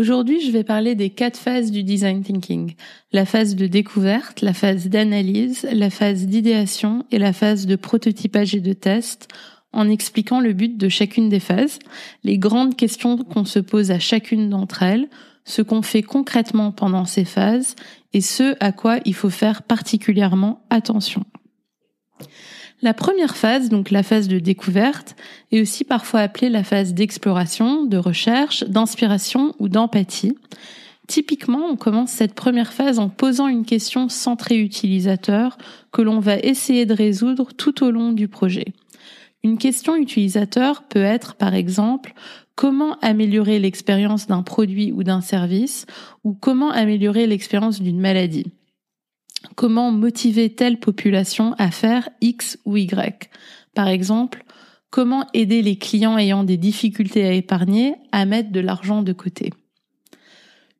Aujourd'hui, je vais parler des quatre phases du design thinking. La phase de découverte, la phase d'analyse, la phase d'idéation et la phase de prototypage et de test en expliquant le but de chacune des phases, les grandes questions qu'on se pose à chacune d'entre elles, ce qu'on fait concrètement pendant ces phases et ce à quoi il faut faire particulièrement attention. La première phase, donc la phase de découverte, est aussi parfois appelée la phase d'exploration, de recherche, d'inspiration ou d'empathie. Typiquement, on commence cette première phase en posant une question centrée utilisateur que l'on va essayer de résoudre tout au long du projet. Une question utilisateur peut être, par exemple, comment améliorer l'expérience d'un produit ou d'un service ou comment améliorer l'expérience d'une maladie comment motiver telle population à faire X ou Y? Par exemple, comment aider les clients ayant des difficultés à épargner à mettre de l'argent de côté?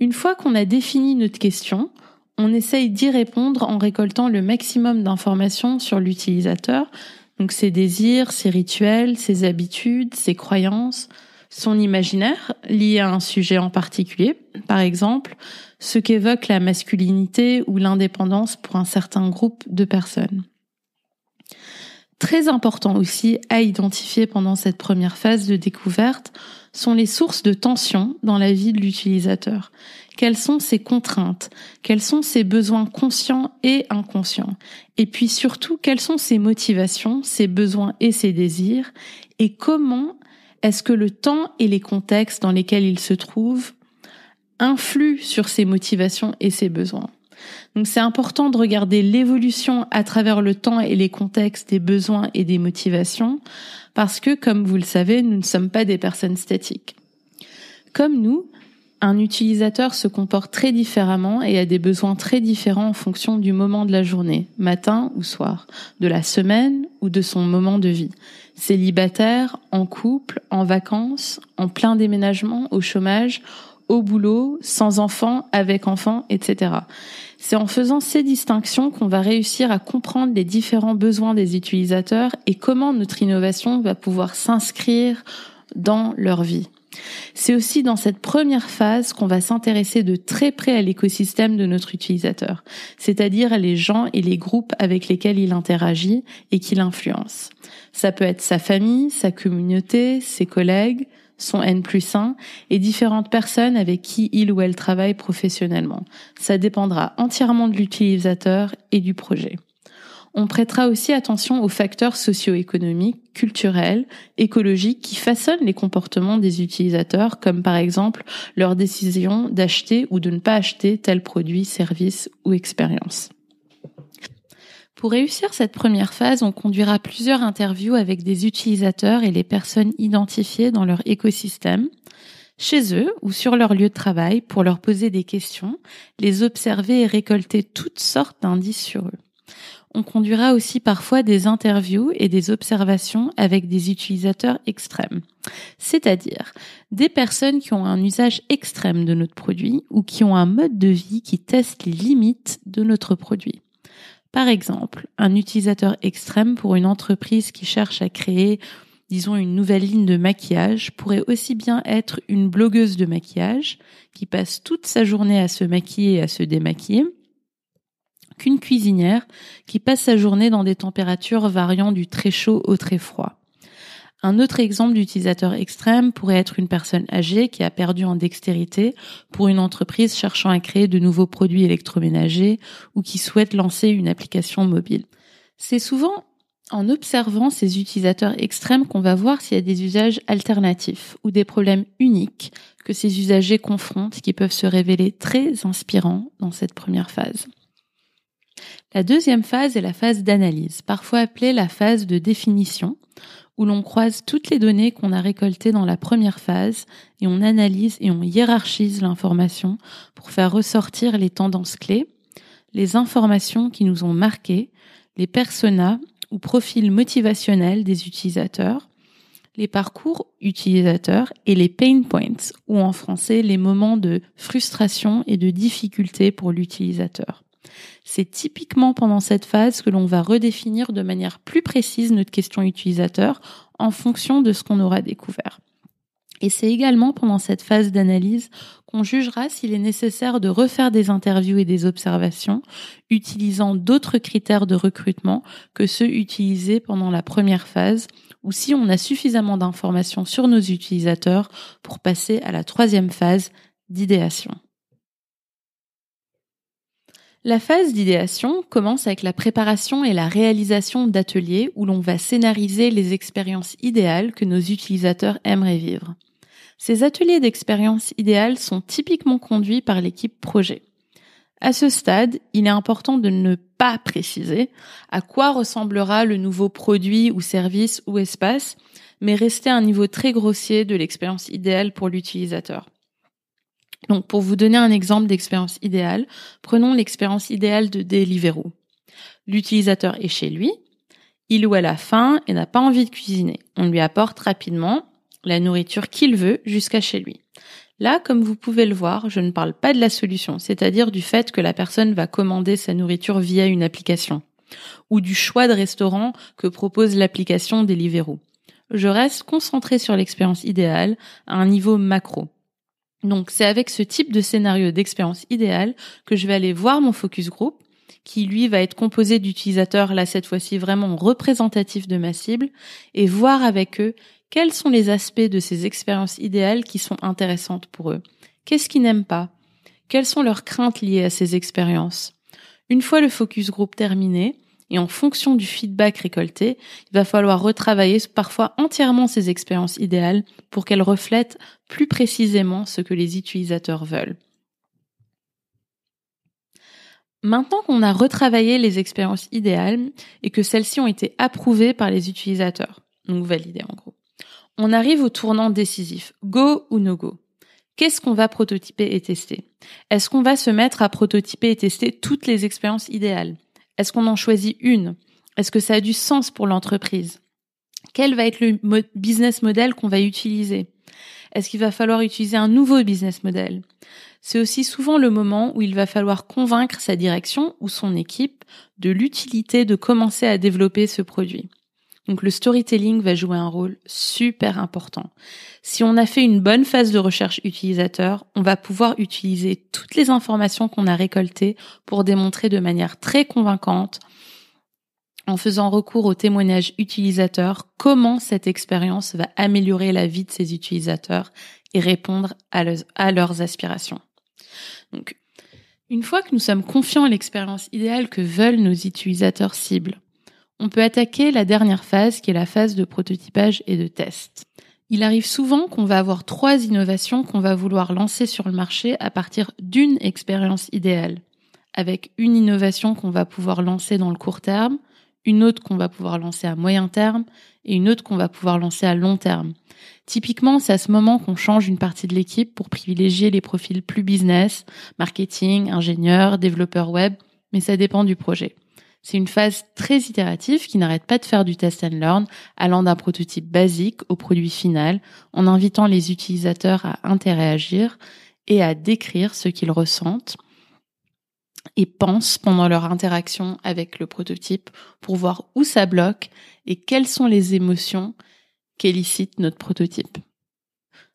Une fois qu'on a défini notre question, on essaye d'y répondre en récoltant le maximum d'informations sur l'utilisateur, donc ses désirs, ses rituels, ses habitudes, ses croyances, son imaginaire lié à un sujet en particulier, par exemple ce qu'évoque la masculinité ou l'indépendance pour un certain groupe de personnes. Très important aussi à identifier pendant cette première phase de découverte sont les sources de tension dans la vie de l'utilisateur. Quelles sont ses contraintes? Quels sont ses besoins conscients et inconscients? Et puis surtout, quelles sont ses motivations, ses besoins et ses désirs? Et comment est-ce que le temps et les contextes dans lesquels il se trouve influent sur ses motivations et ses besoins? Donc c'est important de regarder l'évolution à travers le temps et les contextes des besoins et des motivations, parce que, comme vous le savez, nous ne sommes pas des personnes statiques. Comme nous, un utilisateur se comporte très différemment et a des besoins très différents en fonction du moment de la journée, matin ou soir, de la semaine ou de son moment de vie. Célibataire, en couple, en vacances, en plein déménagement, au chômage, au boulot, sans enfants, avec enfants, etc. C'est en faisant ces distinctions qu'on va réussir à comprendre les différents besoins des utilisateurs et comment notre innovation va pouvoir s'inscrire dans leur vie. C'est aussi dans cette première phase qu'on va s'intéresser de très près à l'écosystème de notre utilisateur, c'est-à-dire les gens et les groupes avec lesquels il interagit et qu'il influence. Ça peut être sa famille, sa communauté, ses collègues, son N plus 1 et différentes personnes avec qui il ou elle travaille professionnellement. Ça dépendra entièrement de l'utilisateur et du projet. On prêtera aussi attention aux facteurs socio-économiques, culturels, écologiques qui façonnent les comportements des utilisateurs, comme par exemple leur décision d'acheter ou de ne pas acheter tel produit, service ou expérience. Pour réussir cette première phase, on conduira plusieurs interviews avec des utilisateurs et les personnes identifiées dans leur écosystème, chez eux ou sur leur lieu de travail pour leur poser des questions, les observer et récolter toutes sortes d'indices sur eux on conduira aussi parfois des interviews et des observations avec des utilisateurs extrêmes, c'est-à-dire des personnes qui ont un usage extrême de notre produit ou qui ont un mode de vie qui teste les limites de notre produit. Par exemple, un utilisateur extrême pour une entreprise qui cherche à créer disons une nouvelle ligne de maquillage pourrait aussi bien être une blogueuse de maquillage qui passe toute sa journée à se maquiller et à se démaquiller qu'une cuisinière qui passe sa journée dans des températures variant du très chaud au très froid. Un autre exemple d'utilisateur extrême pourrait être une personne âgée qui a perdu en dextérité pour une entreprise cherchant à créer de nouveaux produits électroménagers ou qui souhaite lancer une application mobile. C'est souvent en observant ces utilisateurs extrêmes qu'on va voir s'il y a des usages alternatifs ou des problèmes uniques que ces usagers confrontent qui peuvent se révéler très inspirants dans cette première phase. La deuxième phase est la phase d'analyse, parfois appelée la phase de définition, où l'on croise toutes les données qu'on a récoltées dans la première phase et on analyse et on hiérarchise l'information pour faire ressortir les tendances clés, les informations qui nous ont marquées, les personas ou profils motivationnels des utilisateurs, les parcours utilisateurs et les pain points, ou en français les moments de frustration et de difficulté pour l'utilisateur. C'est typiquement pendant cette phase que l'on va redéfinir de manière plus précise notre question utilisateur en fonction de ce qu'on aura découvert. Et c'est également pendant cette phase d'analyse qu'on jugera s'il est nécessaire de refaire des interviews et des observations utilisant d'autres critères de recrutement que ceux utilisés pendant la première phase ou si on a suffisamment d'informations sur nos utilisateurs pour passer à la troisième phase d'idéation. La phase d'idéation commence avec la préparation et la réalisation d'ateliers où l'on va scénariser les expériences idéales que nos utilisateurs aimeraient vivre. Ces ateliers d'expérience idéale sont typiquement conduits par l'équipe projet. À ce stade, il est important de ne pas préciser à quoi ressemblera le nouveau produit ou service ou espace, mais rester à un niveau très grossier de l'expérience idéale pour l'utilisateur. Donc, pour vous donner un exemple d'expérience idéale, prenons l'expérience idéale de Deliveroo. L'utilisateur est chez lui, il ou elle a faim et n'a pas envie de cuisiner. On lui apporte rapidement la nourriture qu'il veut jusqu'à chez lui. Là, comme vous pouvez le voir, je ne parle pas de la solution, c'est-à-dire du fait que la personne va commander sa nourriture via une application, ou du choix de restaurant que propose l'application Deliveroo. Je reste concentré sur l'expérience idéale à un niveau macro. Donc c'est avec ce type de scénario d'expérience idéale que je vais aller voir mon focus group, qui lui va être composé d'utilisateurs, là cette fois-ci vraiment représentatifs de ma cible, et voir avec eux quels sont les aspects de ces expériences idéales qui sont intéressantes pour eux. Qu'est-ce qu'ils n'aiment pas? Quelles sont leurs craintes liées à ces expériences? Une fois le focus group terminé, et en fonction du feedback récolté, il va falloir retravailler parfois entièrement ces expériences idéales pour qu'elles reflètent plus précisément ce que les utilisateurs veulent. Maintenant qu'on a retravaillé les expériences idéales et que celles-ci ont été approuvées par les utilisateurs, donc validées en gros, on arrive au tournant décisif, go ou no go. Qu'est-ce qu'on va prototyper et tester? Est-ce qu'on va se mettre à prototyper et tester toutes les expériences idéales? Est-ce qu'on en choisit une? Est-ce que ça a du sens pour l'entreprise? Quel va être le business model qu'on va utiliser? Est-ce qu'il va falloir utiliser un nouveau business model? C'est aussi souvent le moment où il va falloir convaincre sa direction ou son équipe de l'utilité de commencer à développer ce produit. Donc le storytelling va jouer un rôle super important. Si on a fait une bonne phase de recherche utilisateur, on va pouvoir utiliser toutes les informations qu'on a récoltées pour démontrer de manière très convaincante en faisant recours aux témoignages utilisateurs, comment cette expérience va améliorer la vie de ses utilisateurs et répondre à, leurs aspirations. Donc, une fois que nous sommes confiants en l'expérience idéale que veulent nos utilisateurs cibles, on peut attaquer la dernière phase qui est la phase de prototypage et de test. Il arrive souvent qu'on va avoir trois innovations qu'on va vouloir lancer sur le marché à partir d'une expérience idéale, avec une innovation qu'on va pouvoir lancer dans le court terme, une autre qu'on va pouvoir lancer à moyen terme et une autre qu'on va pouvoir lancer à long terme. Typiquement, c'est à ce moment qu'on change une partie de l'équipe pour privilégier les profils plus business, marketing, ingénieur, développeur web, mais ça dépend du projet. C'est une phase très itérative qui n'arrête pas de faire du test and learn, allant d'un prototype basique au produit final, en invitant les utilisateurs à interagir et à décrire ce qu'ils ressentent et pensent pendant leur interaction avec le prototype pour voir où ça bloque et quelles sont les émotions qu'élicite notre prototype.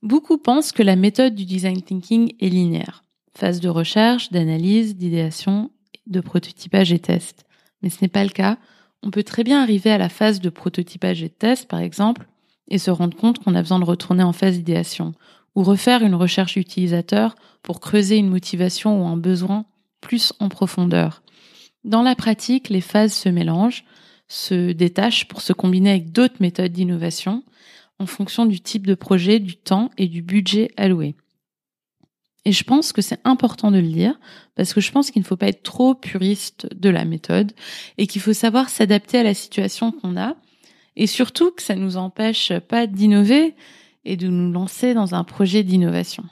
Beaucoup pensent que la méthode du design thinking est linéaire. Phase de recherche, d'analyse, d'idéation, de prototypage et test mais ce n'est pas le cas. On peut très bien arriver à la phase de prototypage et de test, par exemple, et se rendre compte qu'on a besoin de retourner en phase d'idéation, ou refaire une recherche utilisateur pour creuser une motivation ou un besoin plus en profondeur. Dans la pratique, les phases se mélangent, se détachent pour se combiner avec d'autres méthodes d'innovation en fonction du type de projet, du temps et du budget alloué. Et je pense que c'est important de le dire parce que je pense qu'il ne faut pas être trop puriste de la méthode et qu'il faut savoir s'adapter à la situation qu'on a et surtout que ça nous empêche pas d'innover et de nous lancer dans un projet d'innovation.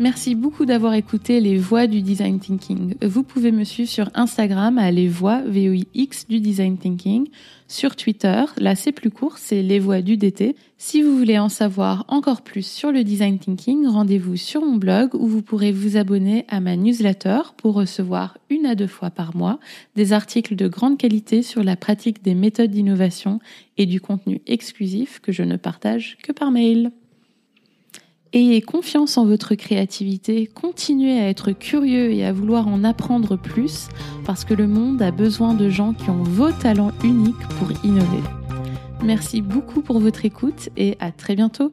Merci beaucoup d'avoir écouté les voix du design thinking. Vous pouvez me suivre sur Instagram à les voix VOIX du design thinking, sur Twitter, là c'est plus court, c'est les voix du DT. Si vous voulez en savoir encore plus sur le design thinking, rendez-vous sur mon blog où vous pourrez vous abonner à ma newsletter pour recevoir une à deux fois par mois des articles de grande qualité sur la pratique des méthodes d'innovation et du contenu exclusif que je ne partage que par mail. Ayez confiance en votre créativité, continuez à être curieux et à vouloir en apprendre plus parce que le monde a besoin de gens qui ont vos talents uniques pour innover. Merci beaucoup pour votre écoute et à très bientôt.